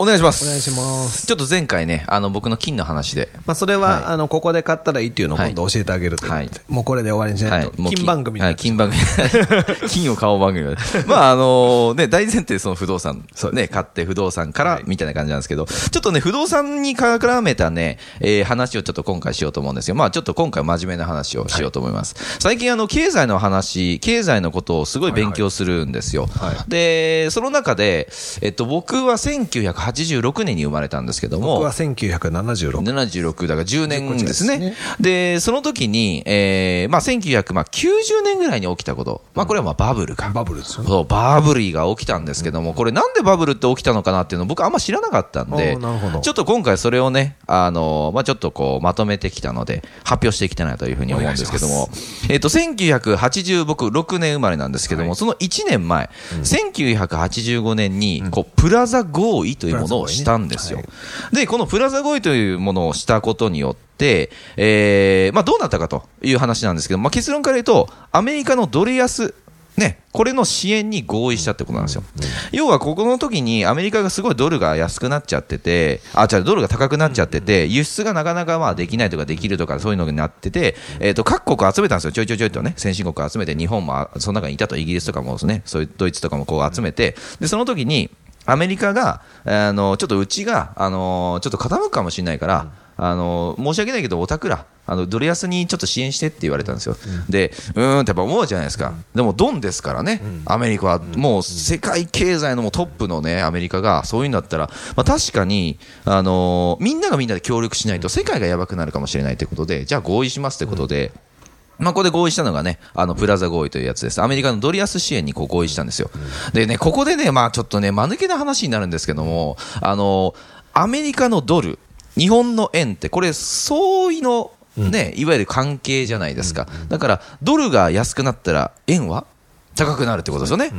お願いします。お願いします。ちょっと前回ね、あの、僕の金の話で。まあ、それは、はいあの、ここで買ったらいいっていうのをはい今度教えてあげるとはいもうこれで終わりにしないと。もう金番組には、ない金番組。金を買おう番組。まあ、あのね、大前提その不動産、ね、買って不動産から、みたいな感じなんですけど、ちょっとね、不動産に絡めたね、えー話をちょっと今回しようと思うんですよ。まあ、ちょっと今回真面目な話をしようと思います。最近、あの、経済の話、経済のことをすごい勉強するんですよ。はいはいで、その中で、えっと、僕は1986年に生まれたんですけども、僕は1976。76だから10年ですね。10年でその時に、えーまあ、1990年ぐらいに起きたこと。まあ、これはまあバブルか。バブルですよね。そう、バブルが起きたんですけども、これなんでバブルって起きたのかなっていうのを僕あんま知らなかったんでちょっと今回それをね、あの、まあ、ちょっとこう、まとめてきたので、発表していきたいなというふうに思うんですけども、えっと、1980、僕6年生まれなんですけども、その1年前、1985年に、こう、プラザ合意というものをしたんですよ。で、このプラザ合意というものをしたことによって、えーまあ、どうなったかという話なんですけど、まあ、結論から言うと、アメリカのドル安、ね、これの支援に合意したってことなんですよ。要は、ここの時にアメリカがすごいドルが安くなっちゃってて、あ、違う、ドルが高くなっちゃってて、輸出がなかなかまあできないとかできるとかそういうのになってて、えっ、と、各国集めたんですよ。ちょいちょいちょいとね、先進国集めて、日本もあその中にいたと、イギリスとかもですね、そういうドイツとかもこう集めて、で、その時に、アメリカが、あの、ちょっとうちが、あの、ちょっと傾くかもしれないから、あの、申し訳ないけど、おたくら、あの、ドル安にちょっと支援してって言われたんですよ。で、うーんってやっぱ思うじゃないですか。でも、ドンですからね、アメリカは。もう、世界経済のもうトップのね、アメリカが、そういうんだったら、まあ確かに、あの、みんながみんなで協力しないと、世界がやばくなるかもしれないということで、じゃあ合意しますということで、まあ、ここで合意したのがね、あの、プラザ合意というやつです。アメリカのドル安支援にこう合意したんですよ。でね、ここでね、まあ、ちょっとね、間抜けな話になるんですけども、あの、アメリカのドル、日本の円って、これ、相違の、ね、いわゆる関係じゃないですか。だから、ドルが安くなったら、円は？高くなるってことですよね。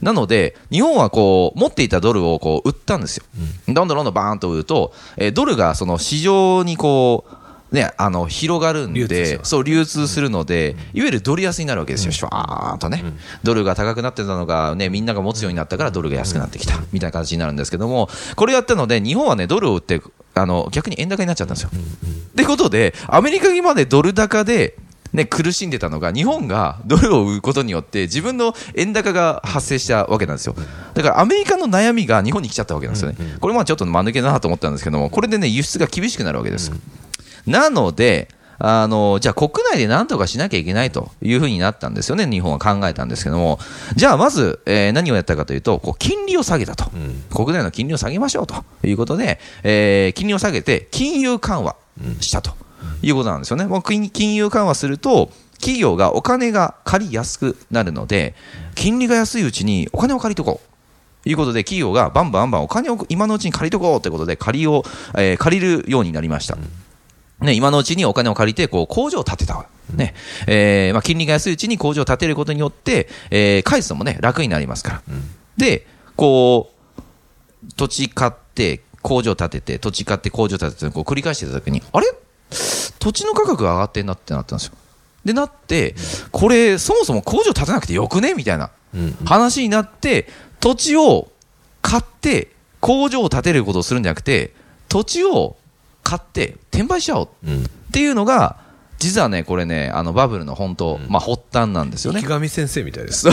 なので、日本はこう、持っていたドルをこう、売ったんですよ。どんどんどんどんバーンと売ると、えードルがその市場にこう、ね、あの、広がるんでそう、流通するので、いわゆるドル安になるわけですよ、シュワーンとね。ドルが高くなってたのが、ね、みんなが持つようになったからドルが安くなってきた、みたいな形になるんですけども、これやったので、日本はね、ドルを売って、あの、逆に円高になっちゃったんですよ。ってことで、アメリカまでドル高で、ね、苦しんでたのが、日本がドルを売ることによって、自分の円高が発生したわけなんですよ。だからアメリカの悩みが日本に来ちゃったわけなんですよね。これまあちょっと間抜けだなと思ったんですけども、これでね、輸出が厳しくなるわけです。なので、あの、じゃあ国内で何とかしなきゃいけないというふうになったんですよね、日本は考えたんですけども、じゃあまず、えー何をやったかというと、こう金利を下げたと、国内の金利を下げましょうということで、えー金利を下げて金融緩和したということなんですよね。もう金金融緩和すると、企業がお金が借りやすくなるので、金利が安いうちにお金を借りとこう。いうことで、企業がバンバンバンお金を今のうちに借りとこうということで、借りを、えー借りるようになりました。ね、今のうちにお金を借りて、こう、工場を建てた。ね。えーまあ、金利が安いうちに工場を建てることによって、えー返すのもね、楽になりますから。で、こう、土地買って、工場建てて、土地買って、工場建てて、こう繰り返してたときに、あれ？土地の価格が上がってんなってなったんですよ。で、なって、これ、そもそも工場建てなくてよくね？みたいな話になって、土地を買って、工場を建てることをするんじゃなくて、土地を買って転売しちゃおうっていうのが、実はね、これね、あのバブルの本当、まあ発端なんですよね。池。上先生みたいです。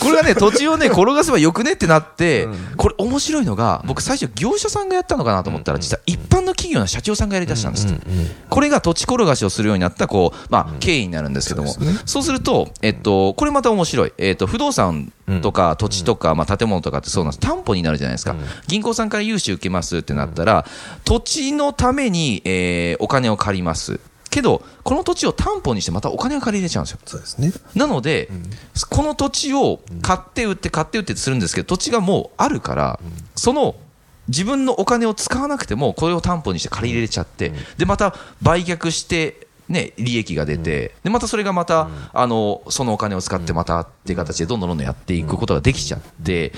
これがね、土地をね、転がせばよくねってなって、これ面白いのが、僕最初業者さんがやったのかなと思ったら、実は一般の企業の社長さんがやり出したんですって。これが土地転がしをするようになった、こう、まあ、経緯になるんですけども、そうすると、えっと、これまた面白い。えっと、不動産とか土地とか、まあ、建物とかってそうなんです。担保になるじゃないですか。銀行さんから融資受けますってなったら、土地のために、えーお金を借ります。けど、この土地を担保にしてまたお金を借り入れちゃうんですよ。そうですね。なので、この土地を買って売って買って売ってするんですけど、土地がもうあるから、その自分のお金を使わなくても、これを担保にして借り入れちゃって、で、また売却して、ね、利益が出て、で、またそれがまた、あの、そのお金を使ってまたっていう形でどんどんどんどんやっていくことができちゃって、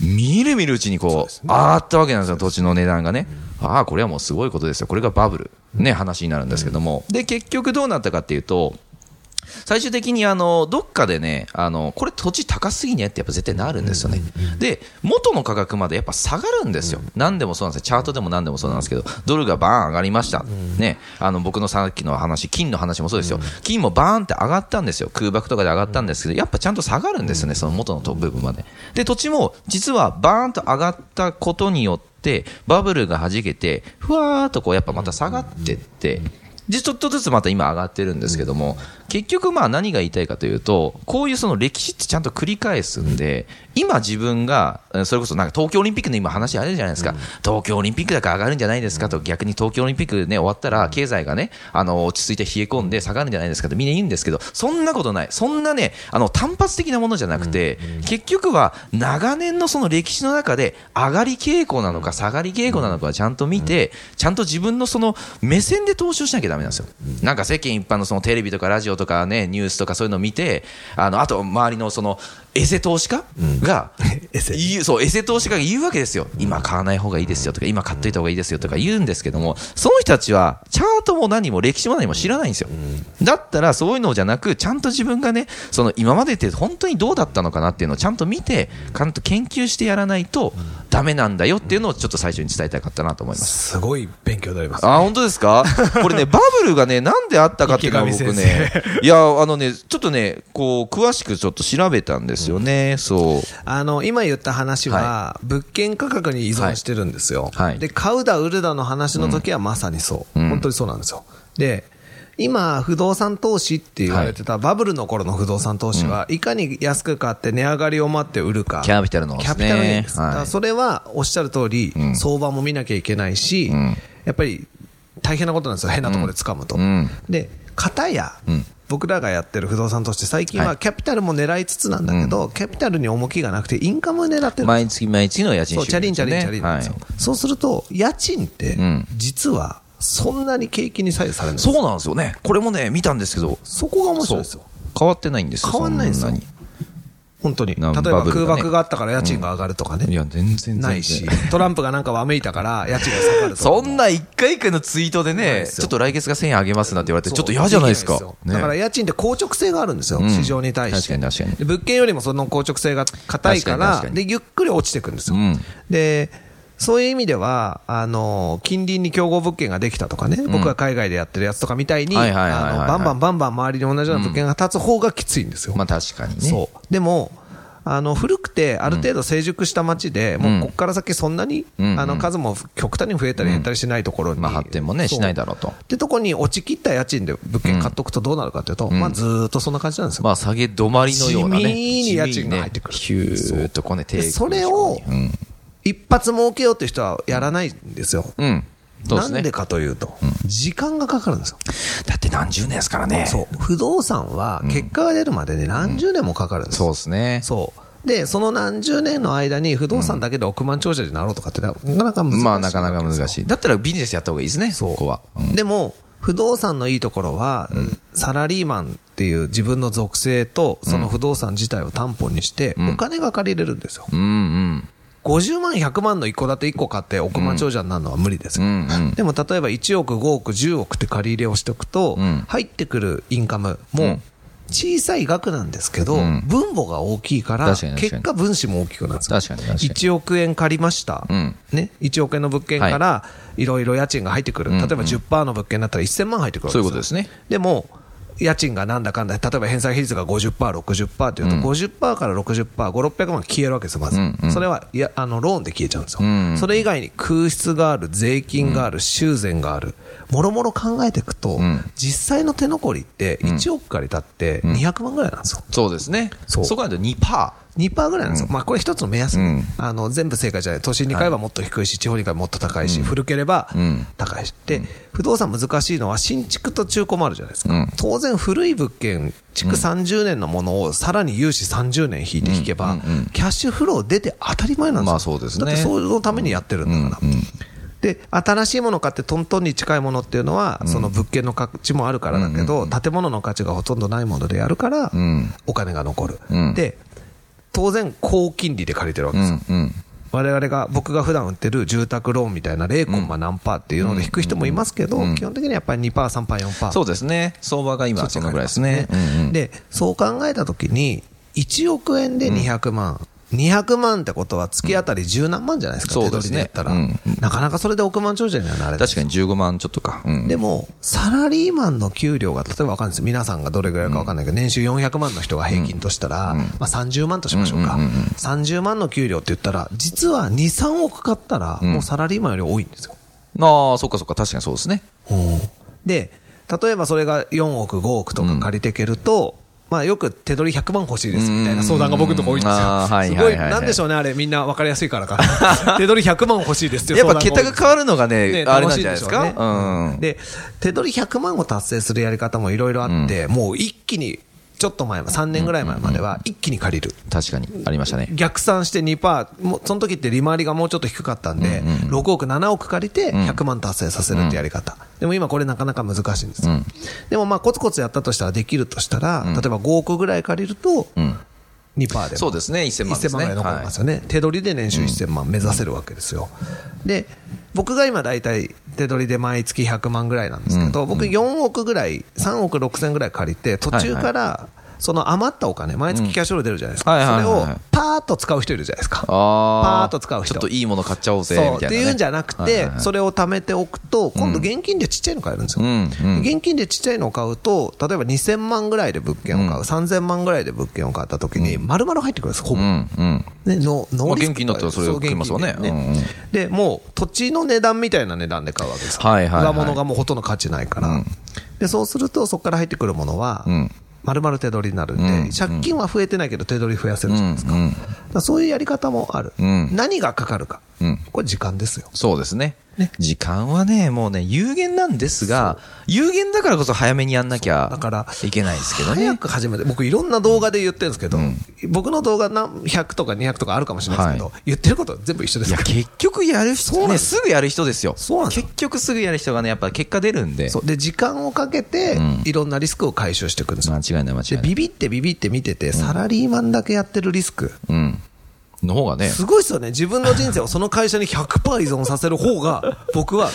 見る見るうちにこう、上がったわけなんですよ、土地の値段がね。ああ、これはもうすごいことですよ。これがバブル。ね、話になるんですけども。で、結局どうなったかっていうと、最終的にあのどっかでねあの、これ土地高すぎねってやっぱ絶対なるんですよね、で元の価格までやっぱ下がるんですよ、何でもそうなんですよ、チャートでも何でもそうなんですけど、ドルがバーン上がりました、ね、あの僕のさっきの話、金の話もそうですよ、金もバーンって上がったんですよ、空爆とかで上がったんですけど、やっぱちゃんと下がるんですよね、その元の部分まで。で土地も実はバーンと上がったことによって、バブルが弾けて、ふわーっとこうやっぱまた下がってって、でちょっとずつまた今上がってるんですけども、結局まあ何が言いたいかというと、こういうその歴史ってちゃんと繰り返すんで、今自分が、えそれこそなんか東京オリンピックの今話あるじゃないですか、東京オリンピックだから上がるんじゃないですかと、逆に東京オリンピックね、終わったら経済がね、あの、落ち着いて冷え込んで下がるんじゃないですかってみんな言うんですけど、そんなことない。そんなね、あの、単発的なものじゃなくて、結局は長年のその歴史の中で上がり傾向なのか下がり傾向なのかちゃんと見て、ちゃんと自分のその目線で投資をしなきゃダメなんですよ。なんか世間一般のそのテレビとかラジオとかね、ニュースとかそういうのを見て、あの、あと周りのその、エセ投資家？が、そう、エセ投資家が言うわけですよ。今買わない方がいいですよとか、今買っといた方がいいですよとか言うんですけども、その人たちは、チャートも何も歴史も何も知らないんですよ。だったら、そういうのじゃなく、ちゃんと自分がね、その今までって本当にどうだったのかなっていうのをちゃんと見て、ちゃんと研究してやらないとダメなんだよっていうのをちょっと最初に伝えたかったなと思います。すごい勉強になります。あ、本当ですか？これね、バブルがね、なんであったかっていうのは僕ね、いや、あのね、ちょっとね、こう、詳しくちょっと調べたんですよね、そう。あの、今言った話は、物件価格に依存してるんですよ。はいで、買うだ売るだの話の時はまさにそう。うん本当にそうなんですよ。で、今、不動産投資って言われてた、バブルの頃の不動産投資は、いかに安く買って値上がりを待って売るか。キャピタルのキャピタルです。それは、おっしゃる通り、ん相場も見なきゃいけないし、んやっぱり、大変なことなんですよ。変なところで掴むと。うんで、片や、うん僕らがやってる不動産投資って最近ははいキャピタルも狙いつつなんだけど、キャピタルに重きがなくてインカムを狙ってる毎月毎月の家賃そう、チャリンチャリンチャリンはい。そうすると、家賃ってん、実は、そんなに景気に左右されない。そうなんですよね。これもね、見たんですけど、そこが面白いですよ。変わってないんですよ。変わんないんですよ本当に。例えなば空爆があったから家賃が上がるとかね。いや、全然ないし、トランプがなんかわめいたから家賃が下がるとかも。そんな一回一回のツイートでね、ちょっと来月が1000円上げますなんて言われて、ちょっと嫌じゃないですか。だから家賃って硬直性があるんですよ、うん市場に対して。確かに確かにで物件よりもその硬直性が硬いからで、ゆっくり落ちていくんですよ。うんで、そういう意味では、あの、近隣に競合物件ができたとかね、僕が海外でやってるやつとかみたいに、あのバンバンバンバン周りに同じような物件が立つ方がきついんですよ。まあ確かにね。そう。でも、あの、古くて、ある程度成熟した街で、もうここから先そんなに、うんあの、数も極端に増えたり減ったりしないところに。まあ発展もね、しないだろうと。ってとこに落ちきった家賃で物件買っとくとどうなるかというと、まあずーっとそんな感じなんですよ。まあ下げ止まりのようなね。地味に家賃が入ってくるヒューっとこうね、それをうん。一発儲けようって人はやらないんですよ。うん。そうですね。なんでかというと、時間がかかるんですよ。だって何十年ですからね。そう。不動産は結果が出るまでね、何十年もかかるんですよ。そうですね。そう。で、その何十年の間に不動産だけで億万長者になろうとかってなかなか難しい。まあなかなか難い。しい。だったらビジネスやった方がいいですね、そこは。うんでも、不動産のいいところは、サラリーマンっていう自分の属性と、その不動産自体を担保にして、お金が借りれるんですよ。うんうん。50万、100万の一戸建て1個買って億万長者になるのは無理ですよ。うんうんでも例えば1億、5億、10億って借り入れをしておくと、うん入ってくるインカムもうん小さい額なんですけど、うん分母が大きいから、結果分子も大きくなるんですよ。確かに確かに1億円借りました。うんね、1億円の物件から、いろいろ家賃が入ってくる。うん例えば10%の物件だったら1000万入ってくるわけそういうことですね。でも、家賃がなんだかんだ、例えば返済比率が50%、60%っていうと、うん50%から60%、5、600万消えるわけですよ、まず。うんうんそれは、いや、あの、ローンで消えちゃうんですよ。うんそれ以外に空室がある、税金がある、修繕がある。もろもろ考えていくと、ん実際の手残りって、1億借りたって200万ぐらいなんですよ。そうですね。そうそこだと2%。2%ぐらいなんですよ。まあ、これ一つの目安、うん。あの、全部正解じゃない。都心に買えばもっと低いし、地方に買えばもっと高いし、古ければん。高いし。で、不動産難しいのは新築と中古もあるじゃないですか。うん。当然古い物件、築30年のものをさらに融資30年引いて引けば、うんうんうん。キャッシュフロー出て当たり前なんですよ。まあそうですね。だってそのためにやってるんだから。うんうんで、新しいもの買ってトントンに近いものっていうのは、その物件の価値もあるからだけど、建物の価値がほとんどないものでやるからん、お金が残る。うん。で、当然高金利で借りてるわけうですよ。んうん我々が、僕が普段売ってる住宅ローンみたいな0コンマ何パーっていうので引く人もいますけど、基本的にはやっぱり2パー、3パー、4パー。そうですね。相場が今そのぐらいですね。で、そう考えたときに、1億円で200万。200万ってことは月当たり十何万じゃないですか、うですね。取りでやったら、うん。なかなかそれで億万長者にはなれない。確かに15万ちょっとか。うん。でも、サラリーマンの給料が、例えばわかんないです。皆さんがどれぐらいかわかんないけど、年収400万の人が平均としたら、まあ30万としましょうか。30万の給料って言ったら、実は2、3億買ったら、もうサラリーマンより多いんですよ。ああ、そっかそっか、確かにそうですね。で、例えばそれが4億、5億とか借りていけると、まあよく手取り100万欲しいですみたいな相談が僕のとこ多いんですよ。すごい、はいはいはいなんでしょうね、あれみんな分かりやすいからか。手取り100万欲しいですってやっぱ桁が変わるのがね、ねあれなんじゃないですか？でねうん。で、手取り100万を達成するやり方もいろいろあって、もう一気に、ちょっと前、3年ぐらい前までは一気に借りる。確かに、ありましたね。逆算して2%、もうその時って利回りがもうちょっと低かったんで、6億、7億借りて100万達成させるってやり方。でも今これなかなか難しいんですよ。でもまあコツコツやったとしたらできるとしたら、例えば5億ぐらい借りると、2%でも。そうですね、1000万です1000万ね。ぐらい残りますよね、手取りで年収1000万目指せるわけですよ。で、僕が今大体手取りで毎月100万ぐらいなんですけど、僕4億ぐらい、3億6千ぐらい借りて、途中から、その余ったお金、毎月キャッシュフロー出るじゃないですか。それをパーッと使う人いるじゃないですか。パーッと使う人。ちょっといいもの買っちゃおうぜ、みたいな、ね。っていうんじゃなくて、それを貯めておくと、今度現金でちっちゃいの買えるんですよ。現金でちっちゃいのを買うと、例えば2000万ぐらいで物件を買う、3000万ぐらいで物件を買った時に、丸々入ってくるんです、ほぼ。ね、のノーリ現金だったらそれう食いますわね。でもう土地の値段みたいな値段で買うわけですよ。はいはいはい上物がもうほとんど価値ないから。で、そうすると、そこから入ってくるものは、ん丸々手取りになるんで、うん借金は増えてないけど手取り増やせるじゃないですか。そういうやり方もある。ん何がかかるか。うんこれ時間ですよ。そうですね時間はね、もうね、有限なんですが、有限だからこそ早めにやんなきゃだからいけないですけどね。早く始めて、僕いろんな動画で言ってるんですけど、僕の動画何100とか200とかあるかもしれないですけど、は言ってること全部一緒でいや、すから。結局やる人、ね、すぐやる人ですよ。そうなんですよ結局すぐやる人がね、やっぱ結果出るんで。そうで、時間をかけて、いろんなリスクを回収していくんですよ間違いない間違いで、ない。ビビってビビって見てて、サラリーマンだけやってるリスク。うん。の方がね。すごいですよね。自分の人生をその会社に100%依存させる方が、僕は、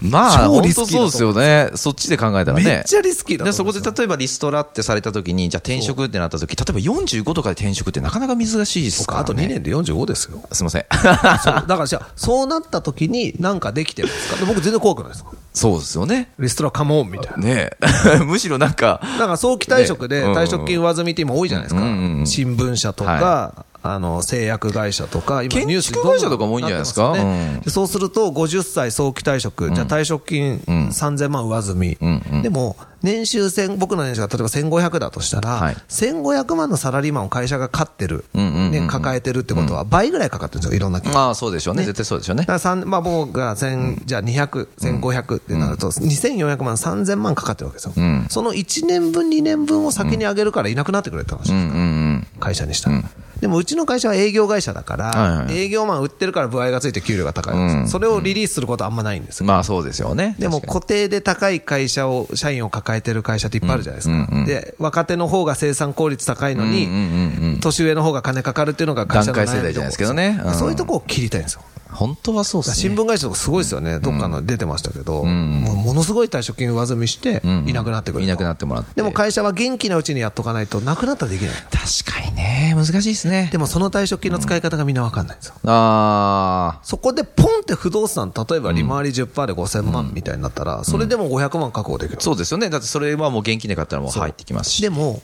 まあ、超本当そうですよね。そっちで考えたらね。めっちゃリスキーだとで、そこで例えばリストラってされた時に、じゃあ転職ってなった時、例えば45とかで転職ってなかなか難しいですから、ね。あと2年で45ですよ。すいません。だからじゃあ、そうなった時になんかできてるんですか？で僕全然怖くないです。そうですよね。リストラカモンみたいな。ねえ むしろなんか、だから早期退職で退職金上積みって今多いじゃないですか新聞社とか、あの、製薬会社とか、今建ニュース会社とかも多いんじゃないですか？うん。でそうすると、50歳早期退職、じゃあ退職金3000万上積み。でも、年収1000、僕の年収が例えば1500だとしたら、はい。1500万のサラリーマンを会社が飼ってる、うんうんうん。うんね、抱えてるってことは倍ぐらいかかってるんですよ、いろんな企あそうでしょうね。絶対そうでしょうね。だ。から三まあ、僕が千じゃあ200、1500ってなると、2400万、3000万かかってるわけですよ。その1年分、2年分を先に上げるからいなくなってくれって話ですうんうんうん。会社にしたら。でもうちの会社は営業会社だかはいらは、い。営業マン売ってるから歩合がついて給料が高いんです。よそれをリリースすることはあんまないんですよ。まあそうですよね。でも固定で高い会社を、社員を抱えてる会社っていっぱいあるじゃないですか。で、若手の方が生産効率高いのに、年上の方が金かかるっていうのが会社の段階世代じゃないですけどね。うん。そういうとこを切りたいんですよ。に本当はそうですね。新聞会社とかすごいですよね、どっかの出てましたけど、もうものすごい退職金上積みして、いなくなってくるといなくなってもらって。でも会社は元気なうちにやっとかないと、なくなったらできない。確かにね、難しいですね。でもその退職金の使い方がみんなわかんないんですよ。あそこでポンって不動産、例えば利回り10%で5000万みたいになったら、それでも500万確保できるあ、。そうですよね。だってそれはもう現金で買ったらもう入ってきますし。でも、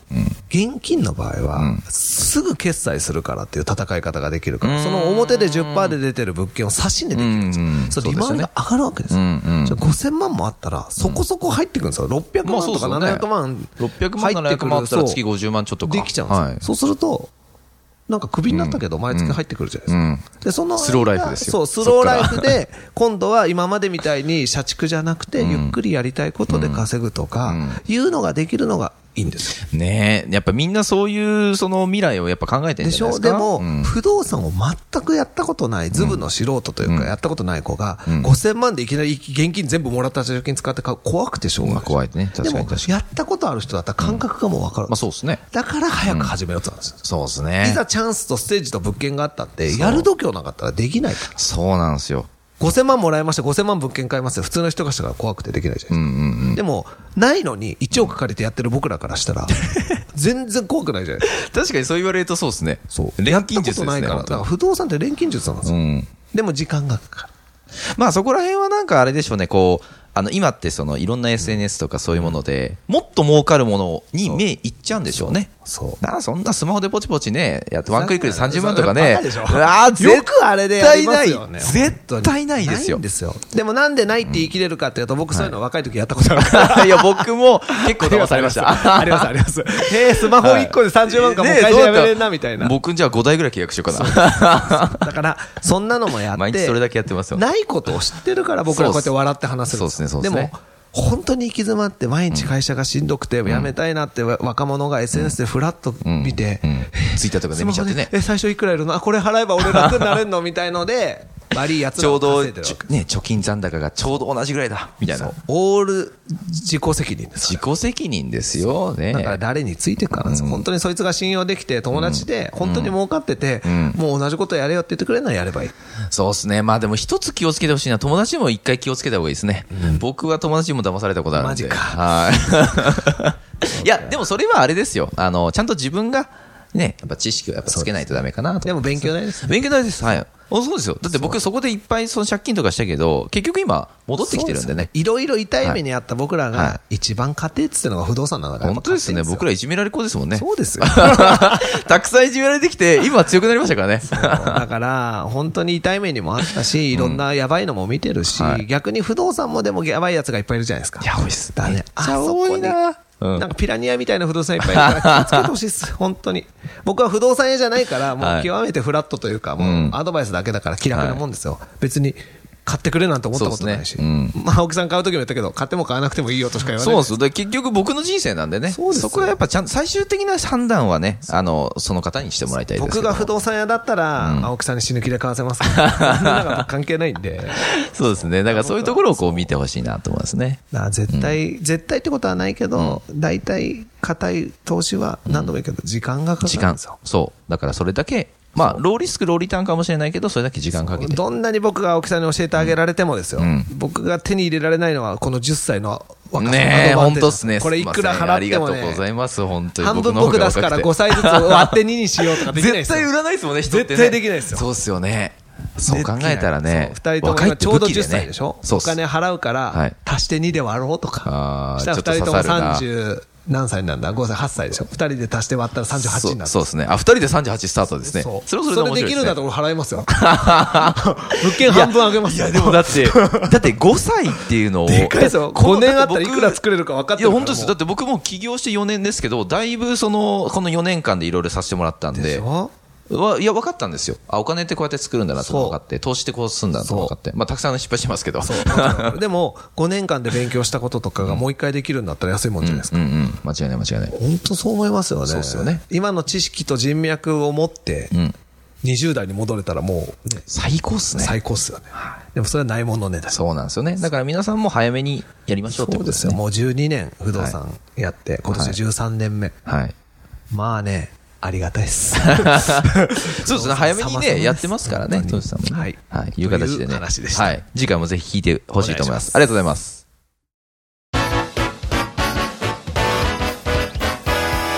現金の場合は、すぐ決済するからっていう戦い方ができるから、その表で10%で出てる物件を差し値できるんですようん。それ利回りが上がるわけですよ。うんうんじゃあ5000万もあったら、そこそこ入ってくるんですよ。600まあ万とかそうですよね700万。600万、700万あったら月そう50万ちょっとか。できちゃうんですよ。はい。そうすると、なんかクビになったけど、毎月入ってくるじゃないですか。で、その間スローライフですよそう、スローライフで、今度は今までみたいに社畜じゃなくて、ゆっくりやりたいことで稼ぐとか、いうのができるのがいいんですよ。ねえ、やっぱみんなそういう、その未来をやっぱ考えてるんでしょじゃないですか？でも、うん不動産を全くやったことない、ズブの素人というか、やったことない子が、5000万でいきなり現金全部もらった助成金使って買う、怖くてしょうがない。まあ怖いね確かにでも確かにやったことある人だったら感覚がもう分かる。まあそうですね。だから早く始めようってなんですよ。そうですね。いざチャンスとステージと物件があったって、やる度胸なかったらできないから。そうなんですよ。5000万もらいました、5000万物件買いますよ。普通の人がしたから怖くてできないじゃないですか。でも、ないのに1億借りてやってる僕らからしたら、全然怖くないじゃないですか。確かにそう言われるとそうですね。そう。錬金術ですね。ないから。だから不動産って錬金術なんですよ。うん。でも時間がかかる。まあそこら辺はなんかあれでしょうね、こう、あの、今ってそのいろんな SNS とかそういうもので、もっと儲かるものに目いっちゃうんでしょうね。そう。なあ、そんなスマホでポチポチね、やってワンクリックで30万とかね。あ、よくあれでやりますよね。絶対ない。絶対ないですよ。でもなんでないって言い切れるかっていうと、僕そういうの若い時やったことあるから。いや、僕も結構騙されました。あります、あります。へえ、スマホ1個で30万かもう会社辞めれんな、みたいな。僕じゃあ5台ぐらい契約しようかな。だから、そんなのもやって。毎日それだけやってますよねないことを知ってるから僕らこうやって笑って話せるんそうですねそうですね。も、本当に行き詰まって毎日会社がしんどくて辞めたいなって若者が SNS でフラッと見て、うん。ツイッターとかで見ちゃってね。え、最初いくらいるの？あ、これ払えば俺楽になれんの？みたいので、悪いやつちょうど、ね、貯金残高がちょうど同じぐらいだ、みたいな。オール自己責任です。自己責任ですよね。だから誰についてかなんですよ、本当にそいつが信用できて、友達で、本当に儲かってて、もう同じことやれよって言ってくれるならやればいい。そうですね。まあでも一つ気をつけてほしいのは、友達にも一回気をつけた方がいいですね。僕は友達にも騙されたことあるんで。マジかはい。いや、でもそれはあれですよ。あの、ちゃんと自分が、ね、やっぱ知識をやっぱつけないとダメかなと。でも勉強代です。勉強代です。はい。あそうですよ。だって僕そこでいっぱいその借金とかしたけど、結局今戻ってきてるんでね。いろいろ痛い目にあった僕らはが、一番家庭っつってのが不動産なんだから。本当ですね。僕ら。らいじめられっ子ですもんね。そうですよ。たくさんいじめられてきて、今は強くなりましたからね。だから、本当に痛い目にもあったし、いろんなやばいのも見てるし、はい逆に不動産もでもやばいやつがいっぱいいるじゃないですか。いや多いっすだね。あそうんなんかピラニアみたいな不動産いっぱいいるから 気をつけてほしいっす。本当に。僕は不動産屋じゃないから、もはいう極めてフラットというか、もうんうアドバイスだけだから気楽なもんですよ。別に。買ってくれなんて思ったことないし。そうですねまあ、青木さん買うときも言ったけど、買っても買わなくてもいいよとしか言わない。そうです結局僕の人生なんでね。そうですよこはやっぱちゃんと、最終的な判断はね、あの、その方にしてもらいたい僕が不動産屋だったら、青木さんに死ぬ気で買わせます から。そんな関係ないんで。そうですね。だからそういうところをこう見てほしいなと思いますね。絶対、絶対ってことはないけど、大体、硬い投資は何度も言うけど、時間がかかるんですよ。。そう。だからそれだけ、まあ、ローリスク、ローリターンかもしれないけど、それだけ時間かけて。どんなに僕が青木さんに教えてあげられてもですよ、ん僕が手に入れられないのは、この10歳の若さねえ、本当っすね。これいくら払ってもりがとうござね、います。本当に。半分僕出すからが若くて5歳ずつ割って2にしようとかできないですよ。絶対売らないですもんね、人ってね。絶対できないですよそうっすよね。そう考えたらね。そう二人ともちょうど10武器でね歳でしょ？そうっすお金払うかはらい、足して2で割ろうとかあ。ーしたらちょっと二人とも刺さるな30何歳なんだ ?5 歳、8歳でしょ ?2 人で足して割ったら38になる。そうですね。あ、二人で38スタートですね。そう。それはそれで面白いできるんだったら俺払いますよ。物件半分あげますよ。いや、でも だって、だって5歳っていうのを。でかいですよ。この5年あったらい僕くら作れるか分かっいや、てるから。本当ですよ。だって僕も起業して4年ですけど、だいぶその、この4年間でいろいろさせてもらったんで、でわいや、分かったんですよ。あ、お金ってこうやって作るんだなと分かって、投資ってこうするんだなと分かって。まあ、たくさん失敗してますけど。でも、5年間で勉強したこととかがもう一回できるんだったら安いもんじゃないですか。うんうん。間違いない間違いない。本当そう思いますよね。そうっすよね今の知識と人脈を持って、ん20代に戻れたらもう、ね、最高っすね。最高っすよね。でもそれはないものねだ。そうなんですよね。だから皆さんも早めにやりましょうってことですすね。そうでよ。もう12年不動産やって、今年13年目。はい。まあね、ありがたいっす。そうですね。早めにね、やってますからね。トシさんもね。はいはい。いう形でね。はい。次回もぜひ聞いてほしいと思います。あおりがとうございます。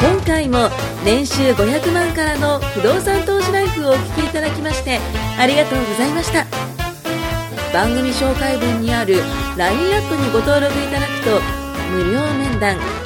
今回も年収500万からの不動産投資ライフをお聞きいただきましてありがとうございました番組紹介文にある LINE アップにご登録いただくと無料面談